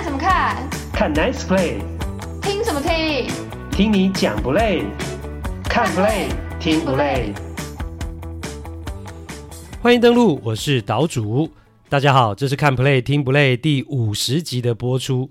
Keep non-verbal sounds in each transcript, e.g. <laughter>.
看什么看？看 Nice Play。听什么听？听你讲不累？看 Play 听不累？欢迎登录，我是岛主。大家好，这是看 Play 听不累第五十集的播出。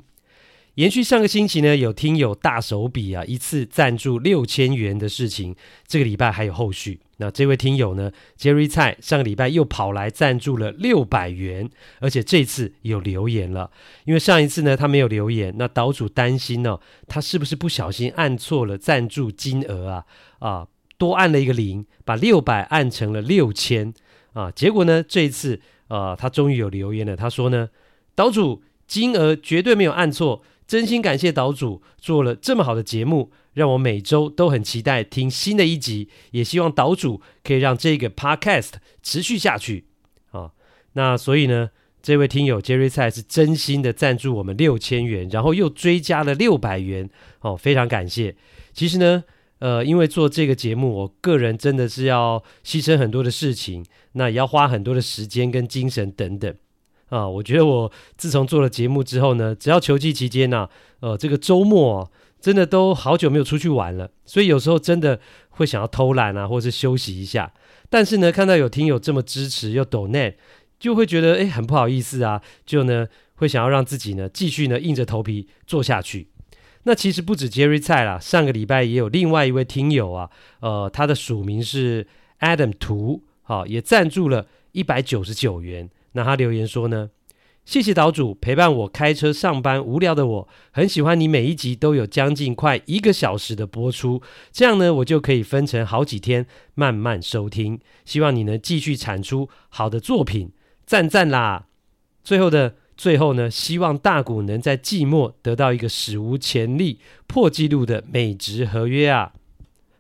延续上个星期呢，有听友大手笔啊，一次赞助六千元的事情，这个礼拜还有后续。那这位听友呢，Jerry 蔡上个礼拜又跑来赞助了六百元，而且这次有留言了。因为上一次呢他没有留言，那岛主担心呢、他是不是不小心按错了赞助金额啊？啊，多按了一个零，把六百按成了六千啊。结果呢，这一次啊，他终于有留言了。他说呢，岛主金额绝对没有按错。真心感谢岛主做了这么好的节目，让我每周都很期待听新的一集，也希望岛主可以让这个 podcast 持续下去啊。那所以呢，这位听友 Jerry 蔡是真心的赞助我们六千元，然后又追加了六百元哦，非常感谢。其实呢，呃，因为做这个节目，我个人真的是要牺牲很多的事情，那也要花很多的时间跟精神等等。啊，我觉得我自从做了节目之后呢，只要球季期间呢、啊，呃，这个周末、啊、真的都好久没有出去玩了，所以有时候真的会想要偷懒啊，或是休息一下。但是呢，看到有听友这么支持又 donate，就会觉得诶很不好意思啊，就呢会想要让自己呢继续呢硬着头皮做下去。那其实不止 Jerry 蔡啦，上个礼拜也有另外一位听友啊，呃，他的署名是 Adam 图，好、也赞助了一百九十九元。那他留言说呢，谢谢岛主陪伴我开车上班，无聊的我很喜欢你每一集都有将近快一个小时的播出，这样呢我就可以分成好几天慢慢收听。希望你能继续产出好的作品，赞赞啦！最后的最后呢，希望大谷能在季末得到一个史无前例破纪录的美职合约啊！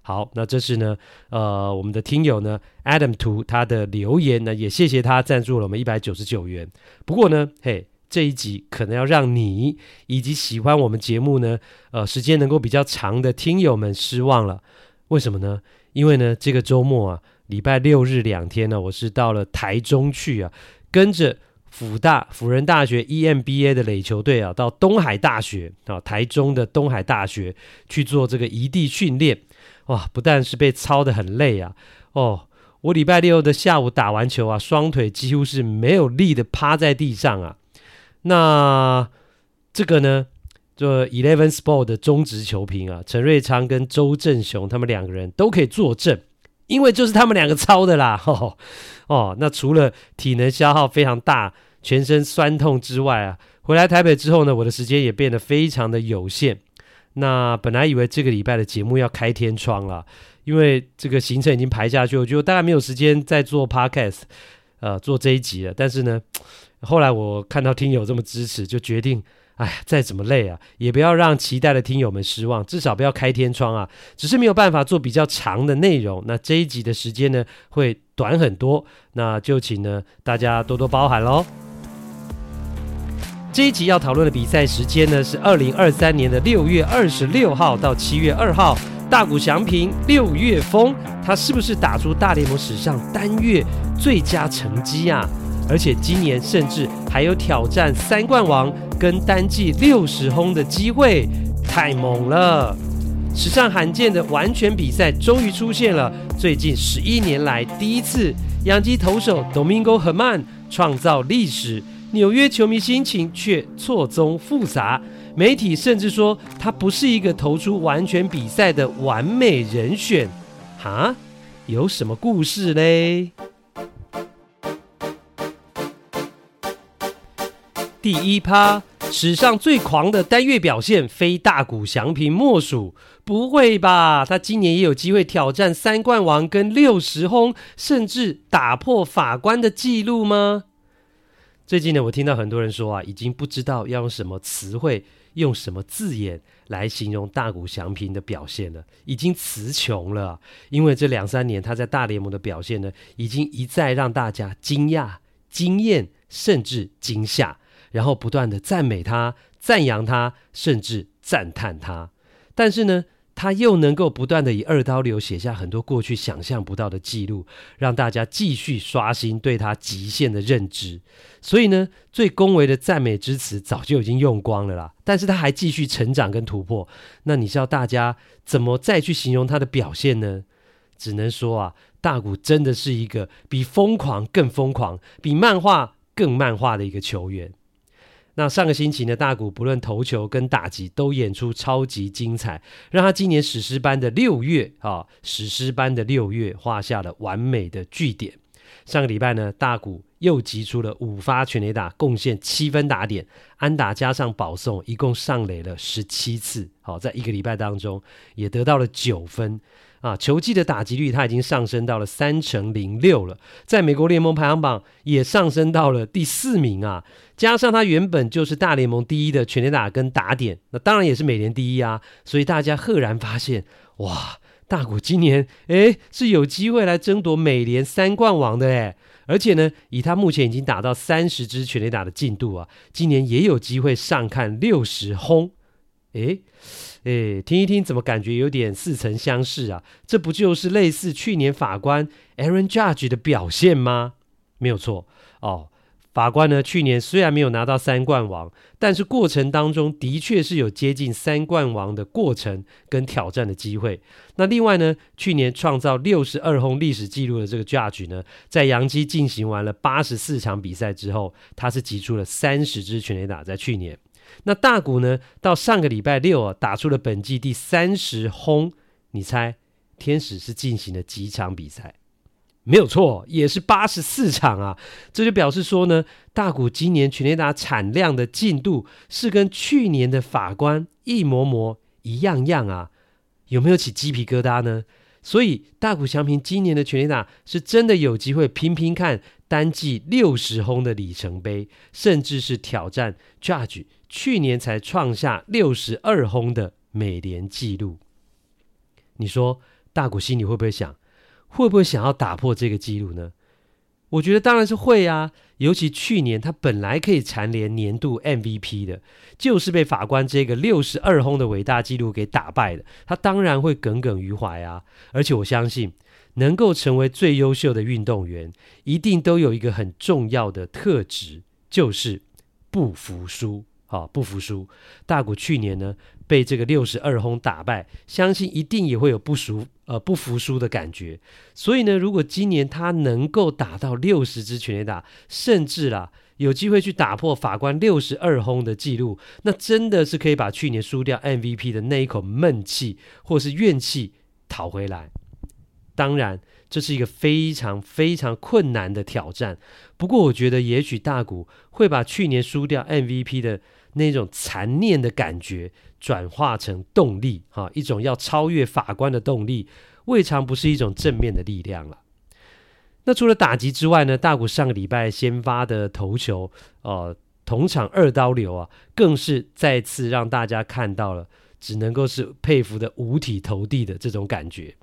好，那这是呢，呃，我们的听友呢，Adam 图他的留言呢，也谢谢他赞助了我们一百九十九元。不过呢，嘿，这一集可能要让你以及喜欢我们节目呢，呃，时间能够比较长的听友们失望了。为什么呢？因为呢，这个周末啊，礼拜六日两天呢，我是到了台中去啊，跟着辅大辅仁大学 EMBA 的垒球队啊，到东海大学啊，台中的东海大学去做这个移地训练。哇，不但是被操得很累啊，哦，我礼拜六的下午打完球啊，双腿几乎是没有力的趴在地上啊。那这个呢，就 Eleven Sport 的中职球评啊，陈瑞昌跟周正雄他们两个人都可以作证，因为就是他们两个操的啦。哦，哦，那除了体能消耗非常大，全身酸痛之外啊，回来台北之后呢，我的时间也变得非常的有限。那本来以为这个礼拜的节目要开天窗了，因为这个行程已经排下去，我就大概没有时间再做 podcast，呃，做这一集了。但是呢，后来我看到听友这么支持，就决定，哎，再怎么累啊，也不要让期待的听友们失望，至少不要开天窗啊。只是没有办法做比较长的内容，那这一集的时间呢会短很多，那就请呢大家多多包涵喽。这一集要讨论的比赛时间呢，是二零二三年的六月二十六号到七月二号。大谷翔平六月疯，他是不是打出大联盟史上单月最佳成绩啊？而且今年甚至还有挑战三冠王跟单季六十轰的机会，太猛了！史上罕见的完全比赛终于出现了，最近十一年来第一次，养鸡投手 Domingo Herman 创造历史。纽约球迷心情却错综复杂，媒体甚至说他不是一个投出完全比赛的完美人选，哈？有什么故事嘞？第一趴，史上最狂的单月表现，非大谷翔平莫属。不会吧？他今年也有机会挑战三冠王跟六十轰，甚至打破法官的记录吗？最近呢，我听到很多人说啊，已经不知道要用什么词汇、用什么字眼来形容大谷翔平的表现了，已经词穷了。因为这两三年他在大联盟的表现呢，已经一再让大家惊讶、惊艳，甚至惊吓，然后不断的赞美他、赞扬他，甚至赞叹他。但是呢，他又能够不断的以二刀流写下很多过去想象不到的记录，让大家继续刷新对他极限的认知。所以呢，最恭维的赞美之词早就已经用光了啦。但是他还继续成长跟突破，那你是要大家怎么再去形容他的表现呢？只能说啊，大谷真的是一个比疯狂更疯狂、比漫画更漫画的一个球员。那上个星期呢，大谷不论投球跟打击都演出超级精彩，让他今年史诗般的六月啊，史诗般的六月画下了完美的句点。上个礼拜呢，大谷又击出了五发全垒打，贡献七分打点，安打加上保送，一共上垒了十七次。好，在一个礼拜当中也得到了九分。啊，球季的打击率他已经上升到了三成零六了，在美国联盟排行榜也上升到了第四名啊。加上他原本就是大联盟第一的全垒打跟打点，那当然也是美联第一啊。所以大家赫然发现，哇，大谷今年诶是有机会来争夺美联三冠王的诶。而且呢，以他目前已经打到三十支全垒打的进度啊，今年也有机会上看六十轰。诶。诶，听一听，怎么感觉有点似曾相识啊？这不就是类似去年法官 Aaron Judge 的表现吗？没有错哦。法官呢，去年虽然没有拿到三冠王，但是过程当中的确是有接近三冠王的过程跟挑战的机会。那另外呢，去年创造六十二轰历史纪录的这个 Judge 呢，在洋基进行完了八十四场比赛之后，他是击出了三十支全垒打，在去年。那大谷呢？到上个礼拜六啊，打出了本季第三十轰。你猜，天使是进行了几场比赛？没有错，也是八十四场啊。这就表示说呢，大谷今年全垒打产量的进度是跟去年的法官一模模一样样啊。有没有起鸡皮疙瘩呢？所以大谷翔平今年的全垒打是真的有机会拼拼看单季六十轰的里程碑，甚至是挑战 Judge 去年才创下六十二轰的美联纪录。你说大谷心里会不会想，会不会想要打破这个纪录呢？我觉得当然是会啊，尤其去年他本来可以蝉联年度 MVP 的，就是被法官这个六十二轰的伟大纪录给打败了，他当然会耿耿于怀啊。而且我相信，能够成为最优秀的运动员，一定都有一个很重要的特质，就是不服输。好，不服输。大谷去年呢，被这个六十二轰打败，相信一定也会有不熟呃不服输的感觉。所以呢，如果今年他能够打到六十支全垒打，甚至啦有机会去打破法官六十二轰的记录，那真的是可以把去年输掉 MVP 的那一口闷气或是怨气讨回来。当然，这是一个非常非常困难的挑战。不过，我觉得也许大谷会把去年输掉 MVP 的那种残念的感觉转化成动力，哈，一种要超越法官的动力，未尝不是一种正面的力量了。那除了打击之外呢，大谷上个礼拜先发的投球，呃，同场二刀流啊，更是再次让大家看到了，只能够是佩服的五体投地的这种感觉。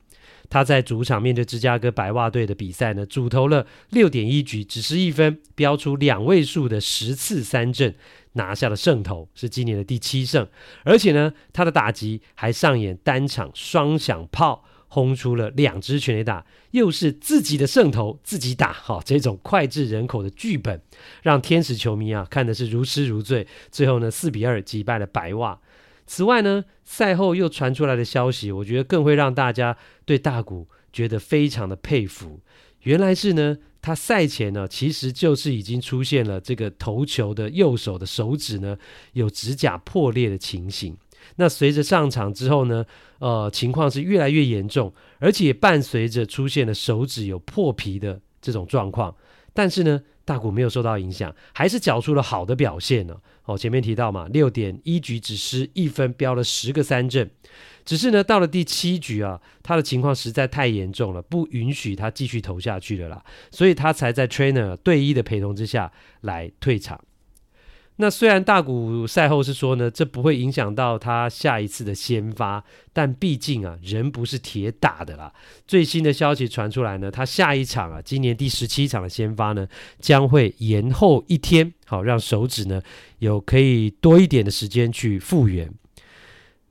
他在主场面对芝加哥白袜队的比赛呢，主投了六点一局，只失一分，飙出两位数的十次三振，拿下了胜投，是今年的第七胜。而且呢，他的打击还上演单场双响炮，轰出了两支全垒打，又是自己的胜投自己打，好，这种脍炙人口的剧本，让天使球迷啊看的是如痴如醉。最后呢，四比二击败了白袜。此外呢，赛后又传出来的消息，我觉得更会让大家对大谷觉得非常的佩服。原来是呢，他赛前呢，其实就是已经出现了这个投球的右手的手指呢有指甲破裂的情形。那随着上场之后呢，呃，情况是越来越严重，而且伴随着出现了手指有破皮的这种状况。但是呢，大股没有受到影响，还是缴出了好的表现呢。哦，前面提到嘛，六点一局只失一分，飙了十个三振。只是呢，到了第七局啊，他的情况实在太严重了，不允许他继续投下去了啦，所以他才在 trainer 对一的陪同之下来退场。那虽然大谷赛后是说呢，这不会影响到他下一次的先发，但毕竟啊，人不是铁打的啦。最新的消息传出来呢，他下一场啊，今年第十七场的先发呢，将会延后一天，好让手指呢有可以多一点的时间去复原。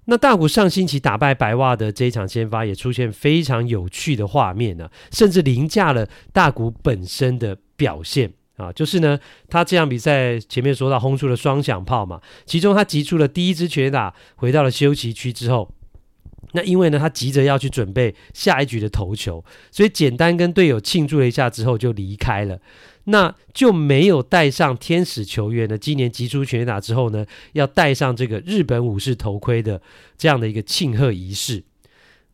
那大谷上星期打败白袜的这一场先发，也出现非常有趣的画面呢、甚至凌驾了大谷本身的表现啊。就是呢，他这场比赛前面说到轰出了双响炮嘛，其中他击出了第一支全垒打，回到了休息区之后，那因为呢，他急着要去准备下一局的投球，所以简单跟队友庆祝了一下之后就离开了。那就没有带上天使球员呢，今年击出全垒打之后呢，要戴上这个日本武士头盔的这样的一个庆贺仪式。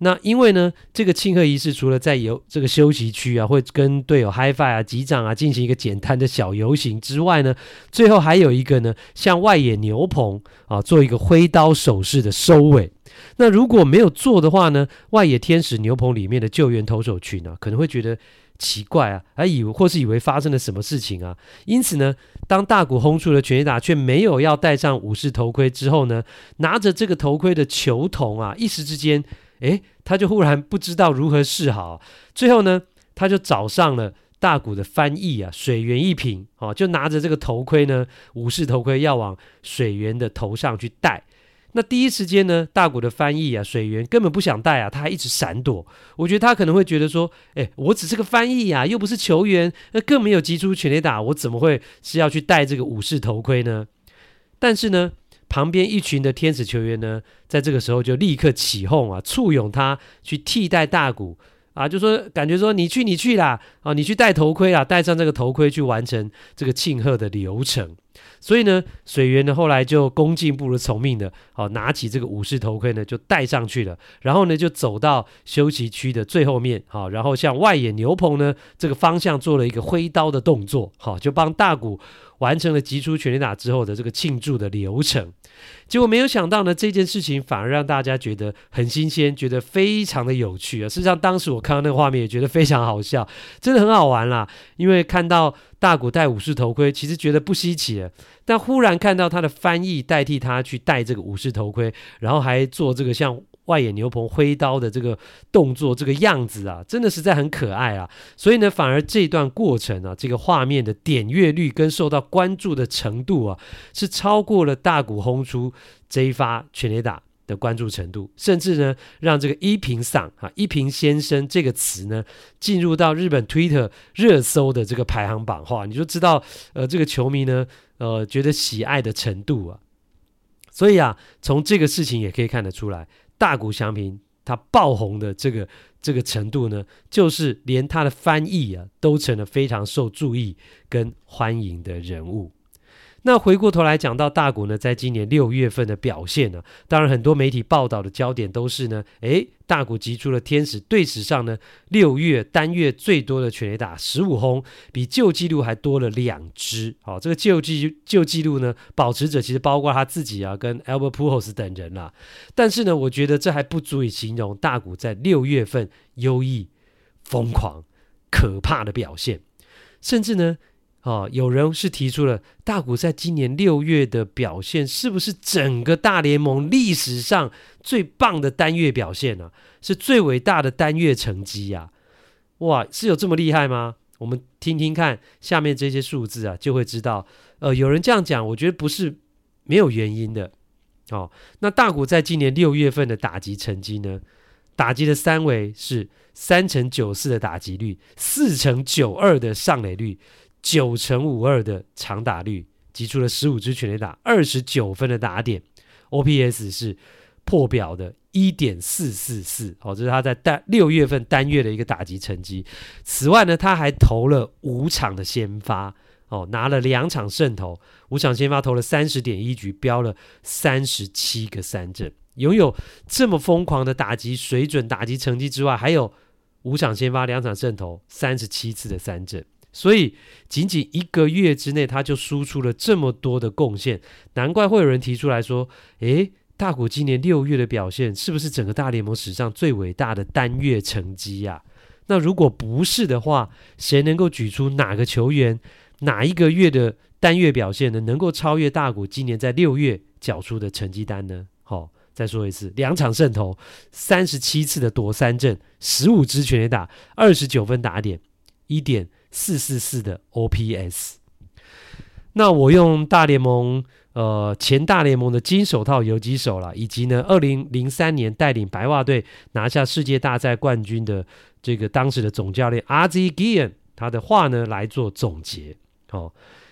那因为呢，这个庆贺仪式除了在游这个休息区啊，会跟队友 hiFi 啊、击掌啊，进行一个简单的小游行之外呢，最后还有一个呢，向外野牛棚啊做一个挥刀手势的收尾。那如果没有做的话呢，外野天使牛棚里面的救援投手群呢、啊，可能会觉得。奇怪啊，还以为或是以为发生了什么事情啊？因此呢，当大谷轰出了全垒打，却没有要戴上武士头盔之后呢，拿着这个头盔的球童啊，一时之间，诶，他就忽然不知道如何是好。最后呢，他就找上了大谷的翻译啊，水原一平，哦，就拿着这个头盔呢，武士头盔要往水源的头上去戴。那第一时间呢，大谷的翻译啊，水源根本不想戴啊，他还一直闪躲。我觉得他可能会觉得说，哎，我只是个翻译啊，又不是球员，那更没有击出全垒打，我怎么会是要去戴这个武士头盔呢？但是呢，旁边一群的天使球员呢，在这个时候就立刻起哄啊，簇拥他去替代大谷啊，就说感觉说你去你去啦，啊，你去戴头盔啦，戴上这个头盔去完成这个庆贺的流程。所以呢，水原呢后来就恭敬不如从命的，好拿起这个武士头盔呢就戴上去了，然后呢就走到休息区的最后面，好，然后向外野牛棚呢这个方向做了一个挥刀的动作，好，就帮大谷完成了击出全垒打之后的这个庆祝的流程。结果没有想到呢，这件事情反而让大家觉得很新鲜，觉得非常的有趣啊。事实上，当时我看到那个画面也觉得非常好笑，真的很好玩啦，因为看到。大谷戴武士头盔，其实觉得不稀奇了，但忽然看到他的翻译代替他去戴这个武士头盔，然后还做这个像外野牛棚挥刀的这个动作，这个样子啊，真的实在很可爱啊。所以呢，反而这段过程啊，这个画面的点阅率跟受到关注的程度啊，是超过了大谷轰出这一发全垒打的关注程度，甚至呢，让这个一平桑啊，一平先生这个词呢，进入到日本 Twitter 热搜的这个排行榜，话你就知道，呃，这个球迷呢，呃，觉得喜爱的程度啊。所以啊，从这个事情也可以看得出来，大谷祥平他爆红的这个这个程度呢，就是连他的翻译啊，都成了非常受注意跟欢迎的人物。那回过头来讲到大谷呢，在今年六月份的表现呢、啊，当然很多媒体报道的焦点都是呢，诶，大谷击出了天使队史上呢六月单月最多的全垒打十五轰，比旧纪录还多了两支。好，这个旧纪旧纪录呢，保持者其实包括他自己啊，跟 Albert Pujols 等人啦、但是呢，我觉得这还不足以形容大谷在六月份优异、疯狂、可怕的表现，甚至呢。哦，有人是提出了大谷在今年六月的表现，是不是整个大联盟历史上最棒的单月表现呢、啊？是最伟大的单月成绩呀、啊！哇，是有这么厉害吗？我们听听看下面这些数字啊，就会知道。呃，有人这样讲，我觉得不是没有原因的。哦，那大谷在今年六月份的打击成绩呢？打击的三围是三成九四的打击率，四成九二的上垒率。九成五二的长打率，击出了十五支全垒打，二十九分的打点，OPS 是破表的一点四四四，哦，这是他在单六月份单月的一个打击成绩。此外呢，他还投了五场的先发，哦，拿了两场胜投，五场先发投了三十点一局，飙了三十七个三振，拥有这么疯狂的打击水准、打击成绩之外，还有五场先发、两场胜投、三十七次的三振。所以，仅仅一个月之内，他就输出了这么多的贡献，难怪会有人提出来说：“诶，大谷今年六月的表现，是不是整个大联盟史上最伟大的单月成绩呀？”那如果不是的话，谁能够举出哪个球员哪一个月的单月表现呢？能够超越大谷今年在六月缴出的成绩单呢？好，再说一次，两场胜投，三十七次的夺三振，十五支全垒打，二十九分打点，一点。四四四的 OPS，那我用大联盟呃前大联盟的金手套游击手了，以及呢二零零三年带领白袜队拿下世界大赛冠军的这个当时的总教练 Ozzie Guillen 他的话呢来做总结。哦，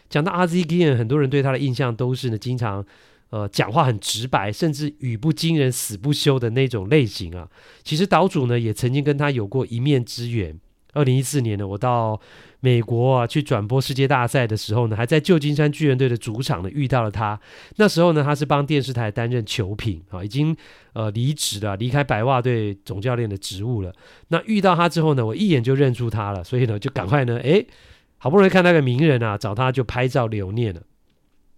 讲到 Ozzie Guillen 很多人对他的印象都是呢经常。呃，讲话很直白，甚至语不惊人死不休的那种类型啊。其实岛主呢也曾经跟他有过一面之缘。二零一四年呢，我到美国啊去转播世界大赛的时候呢，还在旧金山巨人队的主场呢遇到了他。那时候呢，他是帮电视台担任球评啊，已经呃离职了，离开白袜队总教练的职务了。那遇到他之后呢，我一眼就认出他了，所以呢就赶快呢，哎，好不容易看到个名人啊，找他就拍照留念了。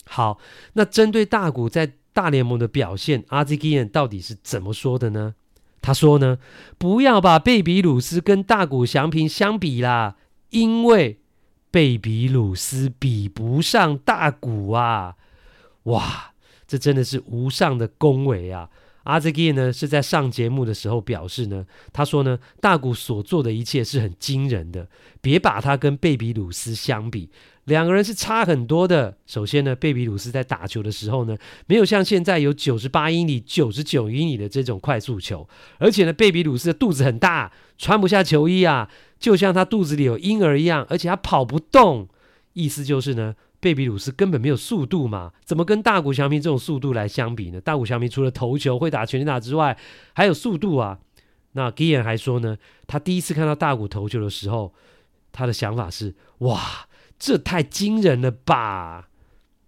好，那针对大谷在大联盟的表现阿吉基恩到底是怎么说的呢？他说呢，不要把贝比鲁斯跟大谷翔平相比啦，因为贝比鲁斯比不上大谷啊！哇，这真的是无上的恭维啊阿泽基呢是在上节目的时候表示呢，他说呢，大谷所做的一切是很惊人的，别把他跟贝比鲁斯相比。两个人是差很多的。首先呢，贝比鲁斯在打球的时候呢，没有像现在有九十八英里、九十九英里的这种快速球，而且呢，贝比鲁斯的肚子很大，穿不下球衣啊，就像他肚子里有婴儿一样，而且他跑不动。意思就是呢，贝比鲁斯根本没有速度嘛，怎么跟大谷翔平这种速度来相比呢？大谷翔平除了投球会打全垒打之外，还有速度啊。那 Gian 还说呢，他第一次看到大谷投球的时候，他的想法是哇。这太惊人了吧！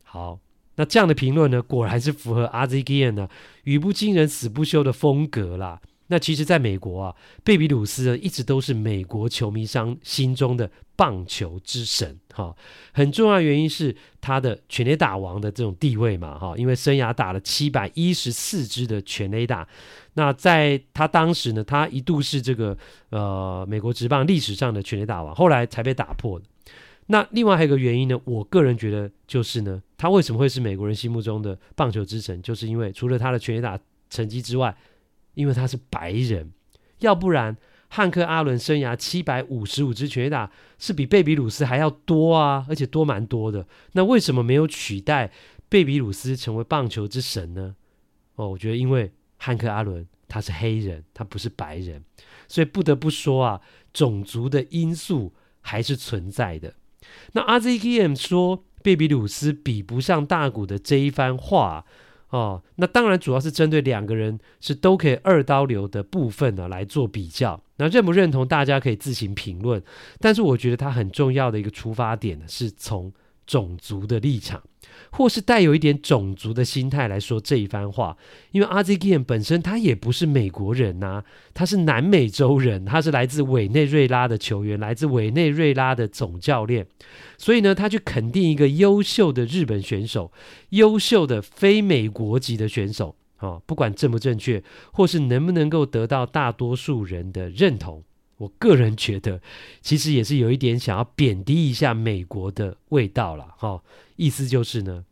好，那这样的评论呢，果然是符合 Ozzie Guillen 呢语不惊人死不休的风格啦。那其实，在美国啊，贝比鲁斯呢一直都是美国球迷商心中的棒球之神哈、哦。很重要原因是他的全垒打王的这种地位嘛哈、哦，因为生涯打了七百一十四支的全垒打。那在他当时呢，他一度是这个呃美国职棒历史上的全垒打王，后来才被打破的。那另外还有一个原因呢，我个人觉得就是呢，他为什么会是美国人心目中的棒球之神？就是因为除了他的全垒打成绩之外，因为他是白人，要不然汉克阿伦生涯七百五十五支全垒打是比贝比鲁斯还要多啊，而且多蛮多的。那为什么没有取代贝比鲁斯成为棒球之神呢？哦，我觉得因为汉克阿伦他是黑人，他不是白人，所以不得不说啊，种族的因素还是存在的。那阿 Z K M 说贝比鲁斯比不上大谷的这一番话哦，那当然主要是针对两个人是都可以二刀流的部分呢来做比较。那认不认同大家可以自行评论，但是我觉得他很重要的一个出发点呢是从种族的立场。或是带有一点种族的心态来说这一番话，因为 Azigian 本身他也不是美国人呐、他是南美洲人，他是来自委内瑞拉的球员，来自委内瑞拉的总教练，所以呢，他去肯定一个优秀的日本选手，优秀的非美国籍的选手啊、不管正不正确，或是能不能够得到大多数人的认同，我个人觉得，其实也是有一点想要贬低一下美国的味道了哈。哦意思就是呢，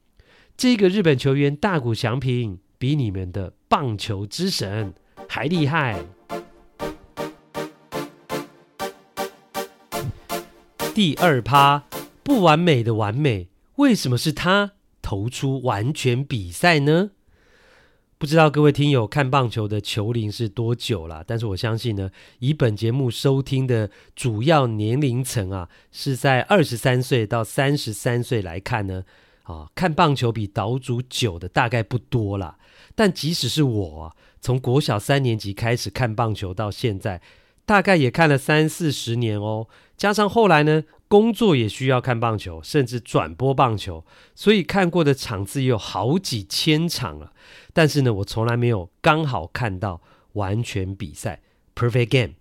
这个日本球员大谷翔平比你们的棒球之神还厉害。第二趴，不完美的完美，为什么是他投出完全比赛呢？不知道各位听友看棒球的球龄是多久了？但是我相信呢，以本节目收听的主要年龄层啊，是在二十三岁到三十三岁来看呢，啊，看棒球比岛主久的大概不多了。但即使是我，从国小三年级开始看棒球到现在，大概也看了三四十年哦。加上后来呢，工作也需要看棒球，甚至转播棒球，所以看过的场次也有好几千场了。但是呢，我从来没有刚好看到完全比赛 （perfect game）。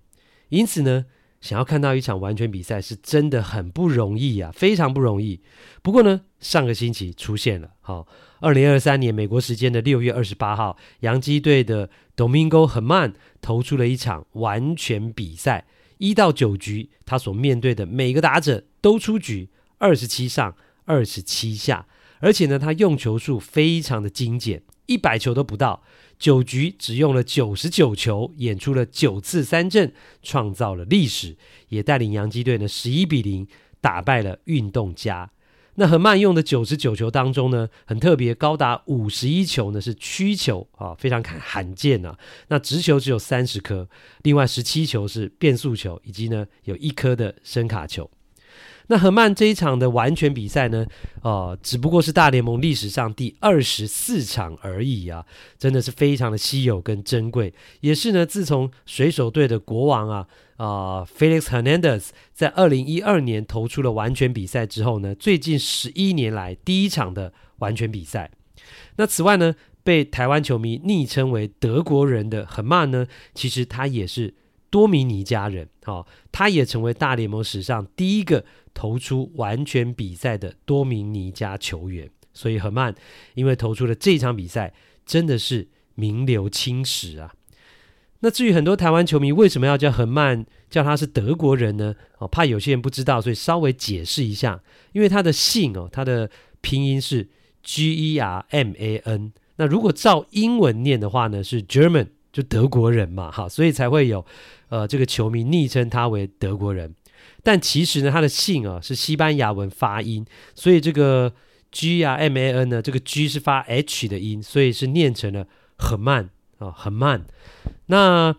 因此呢，想要看到一场完全比赛是真的很不容易啊，非常不容易。不过呢，上个星期出现了。好，二零二三年美国时间的六月二十八号，洋基队的 Domingo Germán 投出了一场完全比赛，一到九局，他所面对的每个打者都出局，二十七上二十七下，而且呢，他用球数非常的精简。一百球都不到，九局只用了九十九球，演出了九次三振，创造了历史，也带领洋基队呢十一比零打败了运动家。那很慢用的九十九球当中呢，很特别，高达五十一球呢是曲球啊，非常罕罕见啊。那直球只有三十颗，另外十七球是变速球，以及呢有一颗的声卡球。那横曼这一场的完全比赛呢，呃，只不过是大联盟历史上第二十四场而已啊，真的是非常的稀有跟珍贵，也是呢，自从水手队的国王啊，啊、，Felix Hernandez 在二零一二年投出了完全比赛之后呢，最近十一年来第一场的完全比赛。那此外呢，被台湾球迷昵称为德国人的横曼呢，其实他也是多米尼加人，哦，他也成为大联盟史上第一个。投出完全比赛的多米尼加球员，所以横曼因为投出了这场比赛，真的是名留青史啊。那至于很多台湾球迷为什么要叫横曼，叫他是德国人呢？哦，怕有些人不知道，所以稍微解释一下。因为他的姓哦，他的拼音是 G E R M A N。那如果照英文念的话呢，是 German，就德国人嘛，哈，所以才会有呃这个球迷昵称他为德国人。但其实呢，他的姓啊是西班牙文发音，所以这个 G 啊 M A N 呢，这个 G 是发 H 的音，所以是念成了很慢啊，很慢。那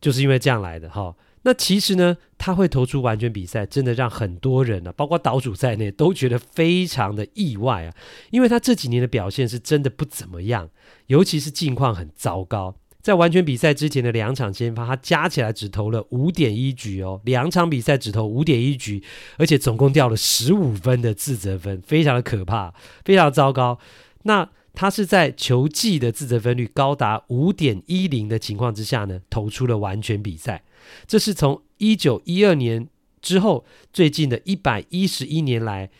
就是因为这样来的哈、那其实呢，他会投出完全比赛，真的让很多人呢、啊，包括岛主在内，都觉得非常的意外啊，因为他这几年的表现是真的不怎么样，尤其是近况很糟糕。在完全比赛之前的两场先发，他加起来只投了五点一局哦，两场比赛只投五点一局，而且总共掉了十五分的自责分，非常的可怕，非常糟糕。那他是在球季的自责分率高达五点一零的情况之下呢，投出了完全比赛。这是从一九一二年之后最近的一百一十一年来。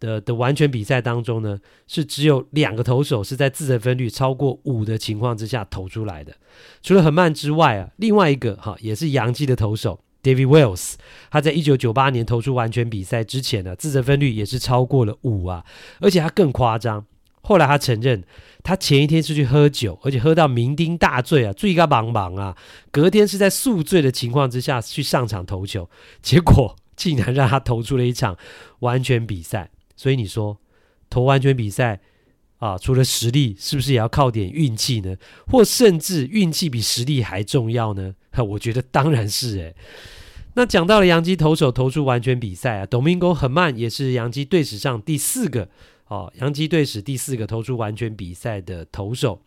的的完全比赛当中呢，是只有两个投手是在自责分率超过五的情况之下投出来的。除了很慢之外啊，另外一个哈也是洋基的投手 David Wells，他在一九九八年投出完全比赛之前呢，自责分率也是超过了五啊，而且他更夸张。后来他承认，他前一天是去喝酒，而且喝到酩酊大醉啊，醉个茫茫啊，隔天是在宿醉的情况之下去上场投球，结果竟然让他投出了一场完全比赛。所以你说投完全比赛啊，除了实力，是不是也要靠点运气呢？或甚至运气比实力还重要呢？我觉得当然是诶。那讲到了洋基投手投出完全比赛啊，Domingo Germán 也是洋基队史上第四个哦，洋基队史第四个投出完全比赛的投手。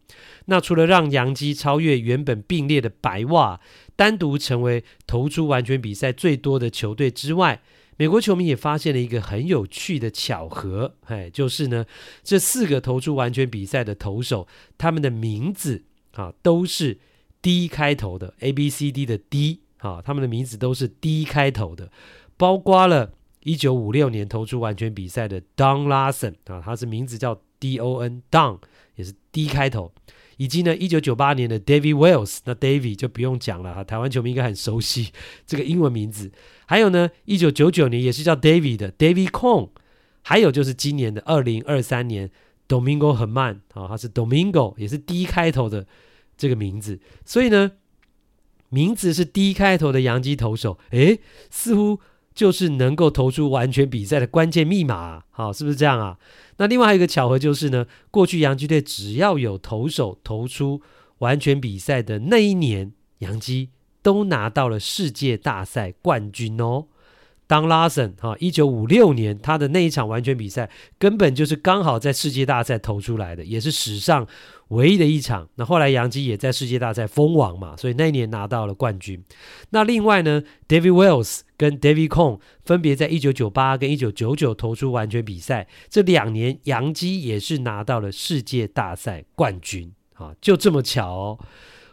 那除了让洋基超越原本并列的白袜，单独成为投出完全比赛最多的球队之外，美国球迷也发现了一个很有趣的巧合，哎，就是呢，这四个投出完全比赛的投手，他们的名字啊都是 D 开头的，A B C D 的 D，啊，他们的名字都是 D 开头的，包括了一九五六年投出完全比赛的 Don Larsen 啊，他是名字叫 D O N，Don 也是 D 开头。以及呢，一九九八年的 David Wells，那 David 就不用讲了哈，台湾球迷应该很熟悉 <laughs> 这个英文名字。还有呢，一九九九年也是叫 David 的 David Cone，还有就是今年的二零二三年 Domingo Germán 啊，他是 Domingo，也是 D 开头的这个名字。所以呢，名字是 D 开头的洋基投手，诶，似乎就是能够投出完全比赛的关键密码，好，是不是这样啊？那另外还有一个巧合就是呢，过去洋基队只要有投手投出完全比赛的那一年，洋基都拿到了世界大赛冠军哦。当拉森哈，一九五六年他的那一场完全比赛，根本就是刚好在世界大赛投出来的，也是史上唯一的一场。那后来杨基也在世界大赛封王嘛，所以那一年拿到了冠军。那另外呢，David Wells 跟 David Cone 分别在一九九八跟一九九九投出完全比赛，这两年杨基也是拿到了世界大赛冠军啊，就这么巧哦。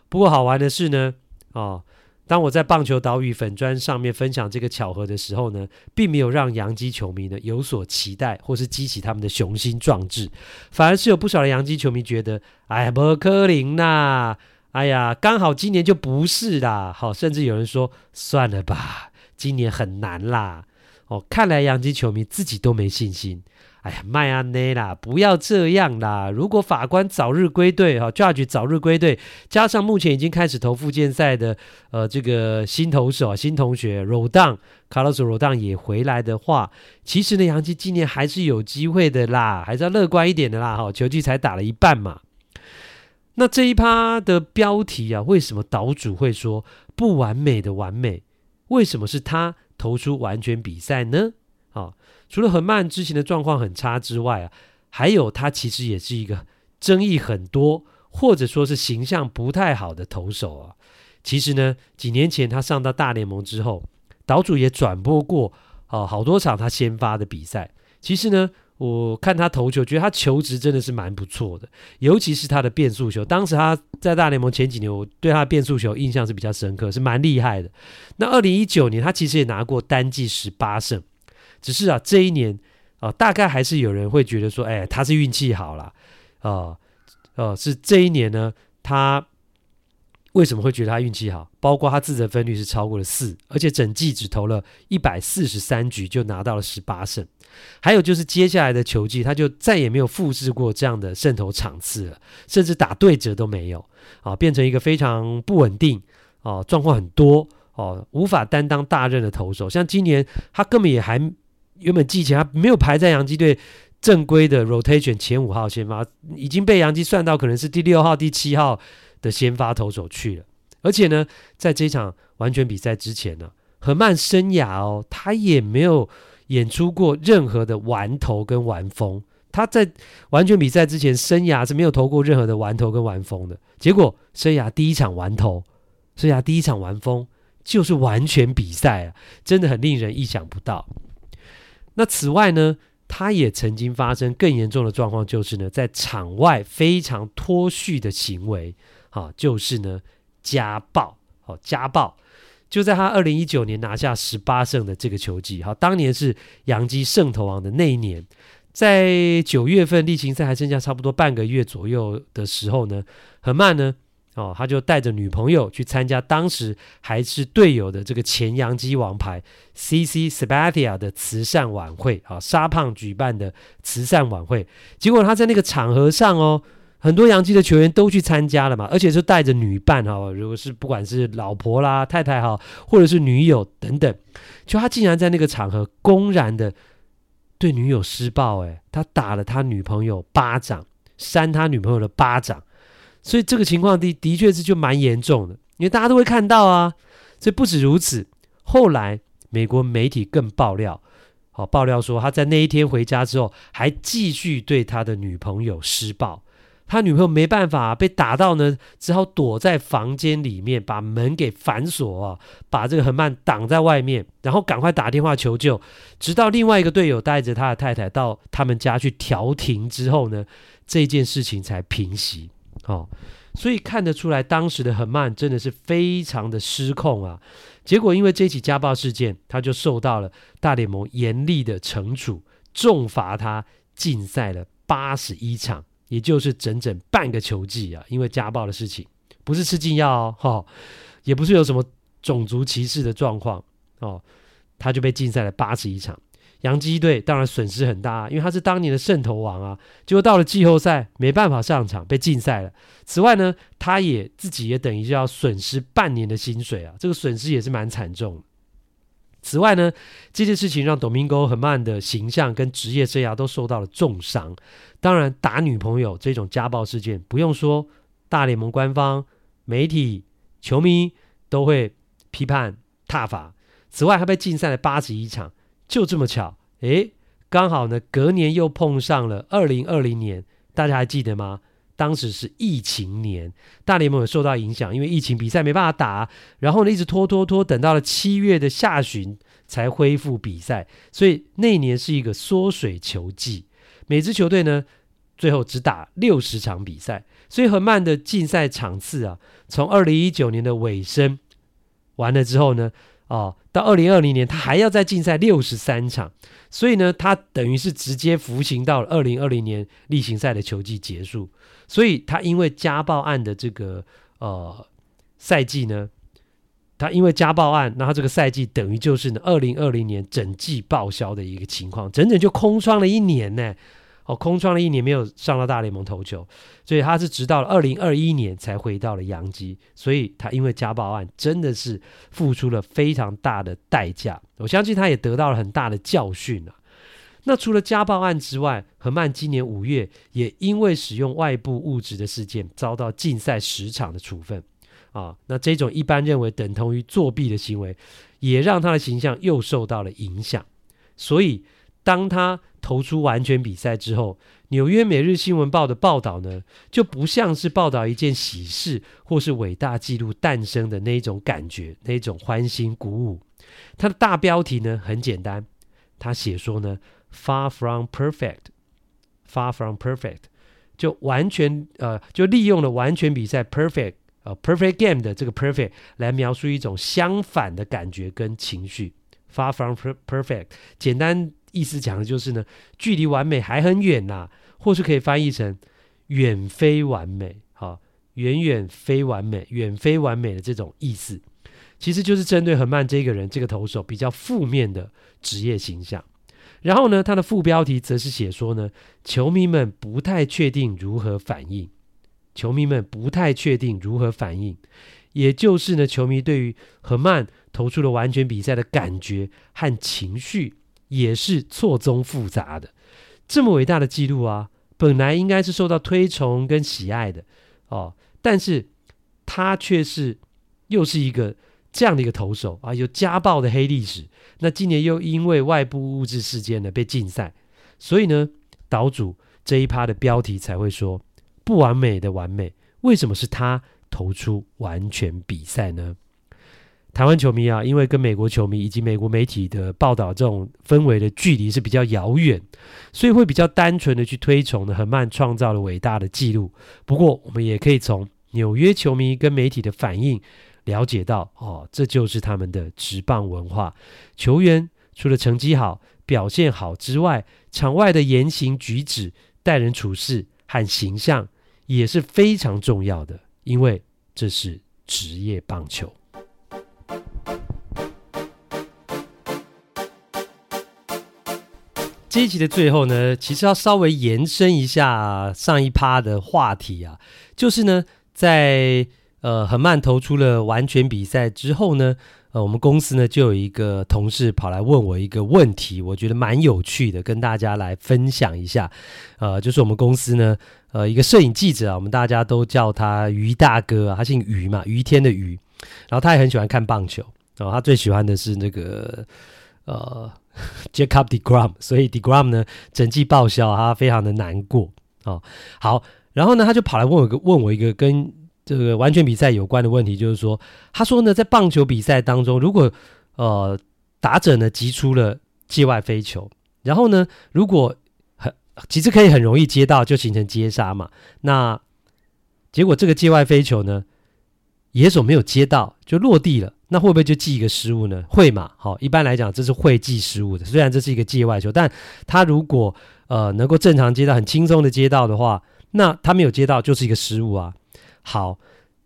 不过好玩的是呢，啊。当我在棒球岛屿粉砖上面分享这个巧合的时候呢，并没有让洋基球迷呢有所期待，或是激起他们的雄心壮志，反而是有不少的洋基球迷觉得，哎呀，不可能呐，哎呀，刚好今年就不是啦，好，甚至有人说，算了吧，今年很难啦，哦，看来洋基球迷自己都没信心，哎呀，迈阿密啦，不要这样啦！如果法官早日归队，哈，Judge 早日归队，加上目前已经开始投复健赛的，呃，这个新投手啊，新同学 Rodon 卡洛斯 Rodon 也回来的话，其实呢，洋基今年还是有机会的啦，还是要乐观一点的啦，哈，球季才打了一半嘛。那这一趴的标题啊，为什么岛主会说不完美的完美？为什么是他投出完全比赛呢？除了赫曼之前的状况很差之外啊，还有他其实也是一个争议很多，或者说是形象不太好的投手啊。其实呢，几年前他上到大联盟之后，岛主也转播过啊好多场他先发的比赛。其实呢，我看他投球，觉得他球质真的是蛮不错的，尤其是他的变速球。当时他在大联盟前几年，我对他的变速球印象是比较深刻，是蛮厉害的。那二零一九年，他其实也拿过单季十八胜。只是啊，这一年啊，大概还是有人会觉得说，哎，他是运气好啦。啊，呃，是这一年呢，他为什么会觉得他运气好？包括他自责分率是超过了四，而且整季只投了一百四十三局就拿到了十八胜，还有就是接下来的球季，他就再也没有复制过这样的胜投场次了，甚至打对折都没有，啊，变成一个非常不稳定，啊，状况很多，哦，无法担当大任的投手，像今年他根本也还。原本季前他没有排在洋基队正规的 rotation 前五号先发，已经被洋基算到可能是第六号、第七号的先发投手去了。而且呢，在这场完全比赛之前呢，赫曼生涯哦，他也没有演出过任何的完投跟完封。他在完全比赛之前，生涯是没有投过任何的完投跟完封的。结果生涯第一场完投，生涯第一场完封，就是完全比赛啊，真的很令人意想不到。那此外呢，他也曾经发生更严重的状况，就是呢，在场外非常脱序的行为，啊，就是呢家暴，哦，家暴，就在他二零一九年拿下十八胜的这个球季，好，当年是洋基胜投王的那一年，在九月份例行赛还剩下差不多半个月左右的时候呢，很慢呢。哦，他就带着女朋友去参加当时还是队友的这个前洋基王牌 CC Sabathia 的慈善晚会啊，沙胖举办的慈善晚会。结果他在那个场合上哦，很多洋基的球员都去参加了嘛，而且是带着女伴哈，如果是不管是老婆啦、太太哈，或者是女友等等，就他竟然在那个场合公然的对女友施暴，诶，他打了他女朋友巴掌，扇他女朋友的巴掌。所以这个情况的的确是就蛮严重的，因为大家都会看到啊。所以不止如此，后来美国媒体更爆料，好爆料说他在那一天回家之后，还继续对他的女朋友施暴。他女朋友没办法被打到呢，只好躲在房间里面，把门给反锁啊，把这个赫曼挡在外面，然后赶快打电话求救。直到另外一个队友带着他的太太到他们家去调停之后呢，这件事情才平息。哦，所以看得出来，当时的很慢真的是非常的失控啊。结果因为这起家暴事件，他就受到了大联盟严厉的惩处，重罚他禁赛了八十一场，也就是整整半个球季啊。因为家暴的事情，不是吃禁药哦，哦，也不是有什么种族歧视的状况哦，他就被禁赛了八十一场。洋基队当然损失很大，因为他是当年的胜投王啊，结果到了季后赛没办法上场，被禁赛了。此外呢，他也自己也等于就要损失半年的薪水啊，这个损失也是蛮惨重。此外呢，这件事情让 Domingo 赫曼的形象跟职业生涯都受到了重伤。当然，打女朋友这种家暴事件，不用说，大联盟官方、媒体、球迷都会批判挞伐。此外，他被禁赛了八十一场。就这么巧，诶，刚好呢，隔年又碰上了二零二零年，大家还记得吗？当时是疫情年，大联盟有受到影响，因为疫情比赛没办法打，然后呢一直拖拖拖，等到了七月的下旬才恢复比赛，所以那年是一个缩水球季，每支球队呢最后只打六十场比赛，所以很慢的竞赛场次啊，从二零一九年的尾声完了之后呢。哦，到二零二零年，他还要再竞赛六十三场，所以呢，他等于是直接服刑到了二零二零年例行赛的球季结束。所以他因为家暴案的这个呃赛季呢，他因为家暴案，那他这个赛季等于就是呢，二零二零年整季报销的一个情况，整整就空窗了一年呢。哦，空窗了一年没有上到大联盟投球，所以他是直到了二零二一年才回到了洋基，所以他因为家暴案真的是付出了非常大的代价。我相信他也得到了很大的教训啊。那除了家暴案之外，赫曼今年五月也因为使用外部物质的事件遭到禁赛十场的处分啊。那这种一般认为等同于作弊的行为，也让他的形象又受到了影响。所以当他投出完全比赛之后，纽约每日新闻报的报道呢，就不像是报道一件喜事或是伟大纪录诞生的那一种感觉，那一种欢欣鼓舞。他的大标题呢很简单，他写说呢。Far from perfect, far from perfect，就完全呃，就利用了完全比赛 perfect 呃 perfect game 的这个 perfect 来描述一种相反的感觉跟情绪。Far from perfect，简单意思讲的就是呢，距离完美还很远呐、啊，或是可以翻译成远非完美，好，远远非完美，远非完美的这种意思，其实就是针对赫曼这个人这个投手比较负面的职业形象。然后呢，他的副标题则是写说呢，球迷们不太确定如何反应，球迷们不太确定如何反应，也就是呢，球迷对于赫曼投出了完全比赛的感觉和情绪也是错综复杂的。这么伟大的记录啊，本来应该是受到推崇跟喜爱的哦，但是他却是又是一个。这样的一个投手啊，有家暴的黑历史。那今年又因为外部物质事件呢被禁赛，所以呢，岛主这一趴的标题才会说不完美的完美，为什么是他投出完全比赛呢？台湾球迷啊，因为跟美国球迷以及美国媒体的报道这种氛围的距离是比较遥远，所以会比较单纯的去推崇呢，很慢创造了伟大的纪录。不过，我们也可以从纽约球迷跟媒体的反应。了解到哦，这就是他们的职棒文化。球员除了成绩好、表现好之外，场外的言行举止、待人处事和形象也是非常重要的，因为这是职业棒球。这一集的最后呢，其实要稍微延伸一下上一趴的话题啊，就是呢，在。呃，赫曼投出了完全比赛之后呢，呃，我们公司呢就有一个同事跑来问我一个问题，我觉得蛮有趣的，跟大家来分享一下。呃，就是我们公司呢，呃，一个摄影记者啊，我们大家都叫他于大哥，他姓于嘛，于天的于，然后他也很喜欢看棒球，然后他最喜欢的是那个呃，<laughs> Jacob deGrom，所以 deGrom 呢整季报销，他非常的难过哦。好，然后呢，他就跑来问我个，问我一个跟。这个完全比赛有关的问题，就是说，他说呢，在棒球比赛当中，如果呃打者呢击出了界外飞球，然后呢，如果很其实可以很容易接到，就形成接杀嘛。那结果这个界外飞球呢，野手没有接到，就落地了，那会不会就记一个失误呢？会嘛？好，一般来讲这是会记失误的。虽然这是一个界外球，但他如果呃能够正常接到，很轻松的接到的话，那他没有接到就是一个失误啊。好，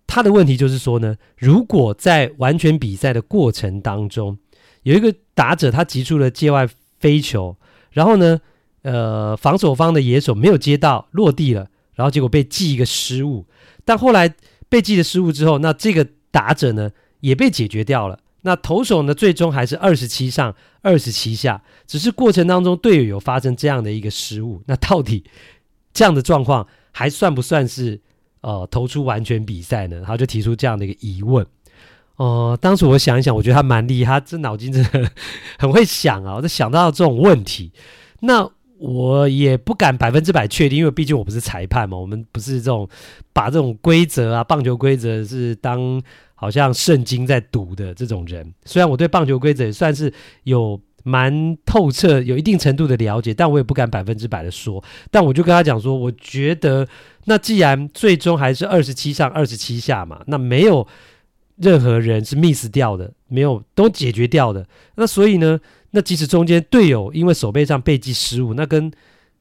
他的问题就是说呢，如果在完全比赛的过程当中，有一个打者他击出了界外飞球，然后呢，呃，防守方的野手没有接到，落地了，然后结果被记一个失误，但后来被记的失误之后，那这个打者呢也被解决掉了，那投手呢最终还是二十七上二十七下，只是过程当中队友有发生这样的一个失误，那到底这样的状况还算不算是？呃，投出完全比赛呢，他就提出这样的一个疑问。哦、呃，当时我想一想，我觉得他蛮厉害，他这脑筋真的很会想啊，我就想到这种问题。那我也不敢百分之百确定，因为毕竟我不是裁判嘛，我们不是这种把这种规则啊，棒球规则是当好像圣经在读的这种人。虽然我对棒球规则也算是有。蛮透彻，有一定程度的了解，但我也不敢百分之百的说。但我就跟他讲说，我觉得那既然最终还是二十七上二十七下嘛，那没有任何人是 miss 掉的，没有都解决掉的。那所以呢，那即使中间队友因为手背上被记失误，那跟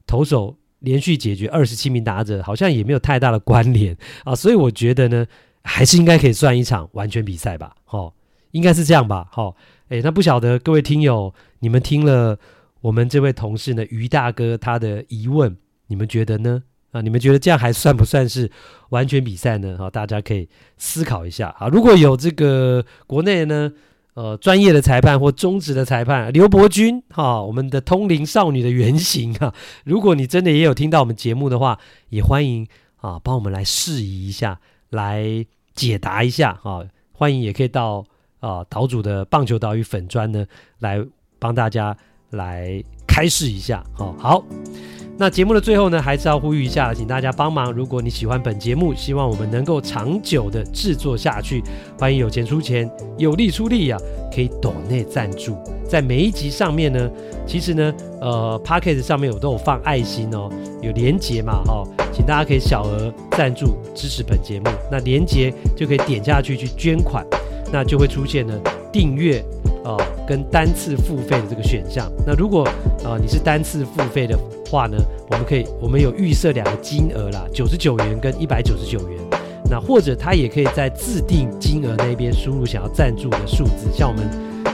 投手连续解决二十七名打者好像也没有太大的关联啊。所以我觉得呢，还是应该可以算一场完全比赛吧。哦。应该是这样吧？好，诶，那不晓得各位听友，你们听了我们这位同事呢，于大哥他的疑问，你们觉得呢？啊，你们觉得这样还算不算是完全比赛呢？好，大家可以思考一下。啊，如果有这个国内呢，呃，专业的裁判或中职的裁判刘伯钧，哈，我们的通灵少女的原型啊，如果你真的也有听到我们节目的话，也欢迎啊，帮我们来试疑一下，来解答一下啊，欢迎也可以到啊岛主的棒球岛屿粉砖呢，来帮大家来开示一下。好，好。那节目的最后呢，还是要呼吁一下，请大家帮忙。如果你喜欢本节目，希望我们能够长久的制作下去，欢迎有钱出钱，有力出力、啊，可以抖内赞助。在每一集上面呢，其实呢，呃，Podcast 上面我都有放爱心哦，有连结嘛，哈、哦，请大家可以小额赞助支持本节目。那连结就可以点下去去捐款，那就会出现呢订阅。哦，跟单次付费的这个选项，那如果啊、你是单次付费的话呢，我们可以我们有预设两个金额啦，九十九元跟一百九十九元，那或者他也可以在自定金额那边输入想要赞助的数字，像我们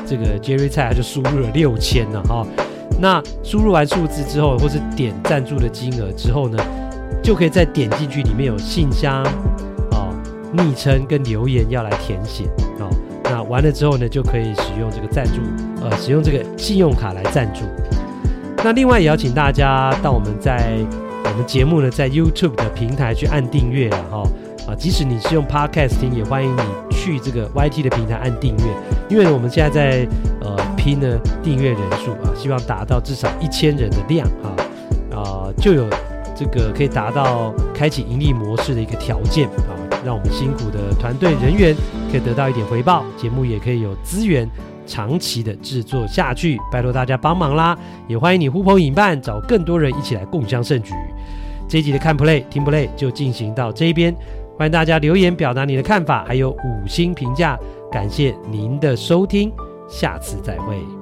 这个 Jerry 蔡他就输入了六千了哈，那输入完数字之后，或是点赞助的金额之后呢，就可以再点进去里面有信箱啊、昵称跟留言要来填写。哦完了之后呢，就可以使用这个赞助，呃，使用这个信用卡来赞助。那另外也要请大家到我们在我们节目呢，在 YouTube 的平台去按订阅了哈啊，即使你是用 Podcast 听，也欢迎你去这个 YT 的平台按订阅，因为我们现在在呃拼呢订阅人数啊，希望达到至少一千人的量啊啊，就有这个可以达到开启盈利模式的一个条件啊。让我们辛苦的团队人员可以得到一点回报，节目也可以有资源长期的制作下去，拜托大家帮忙啦！也欢迎你呼朋引伴，找更多人一起来共襄盛举。这一集的看 play 听 play 就进行到这边，欢迎大家留言表达你的看法，还有五星评价，感谢您的收听，下次再会。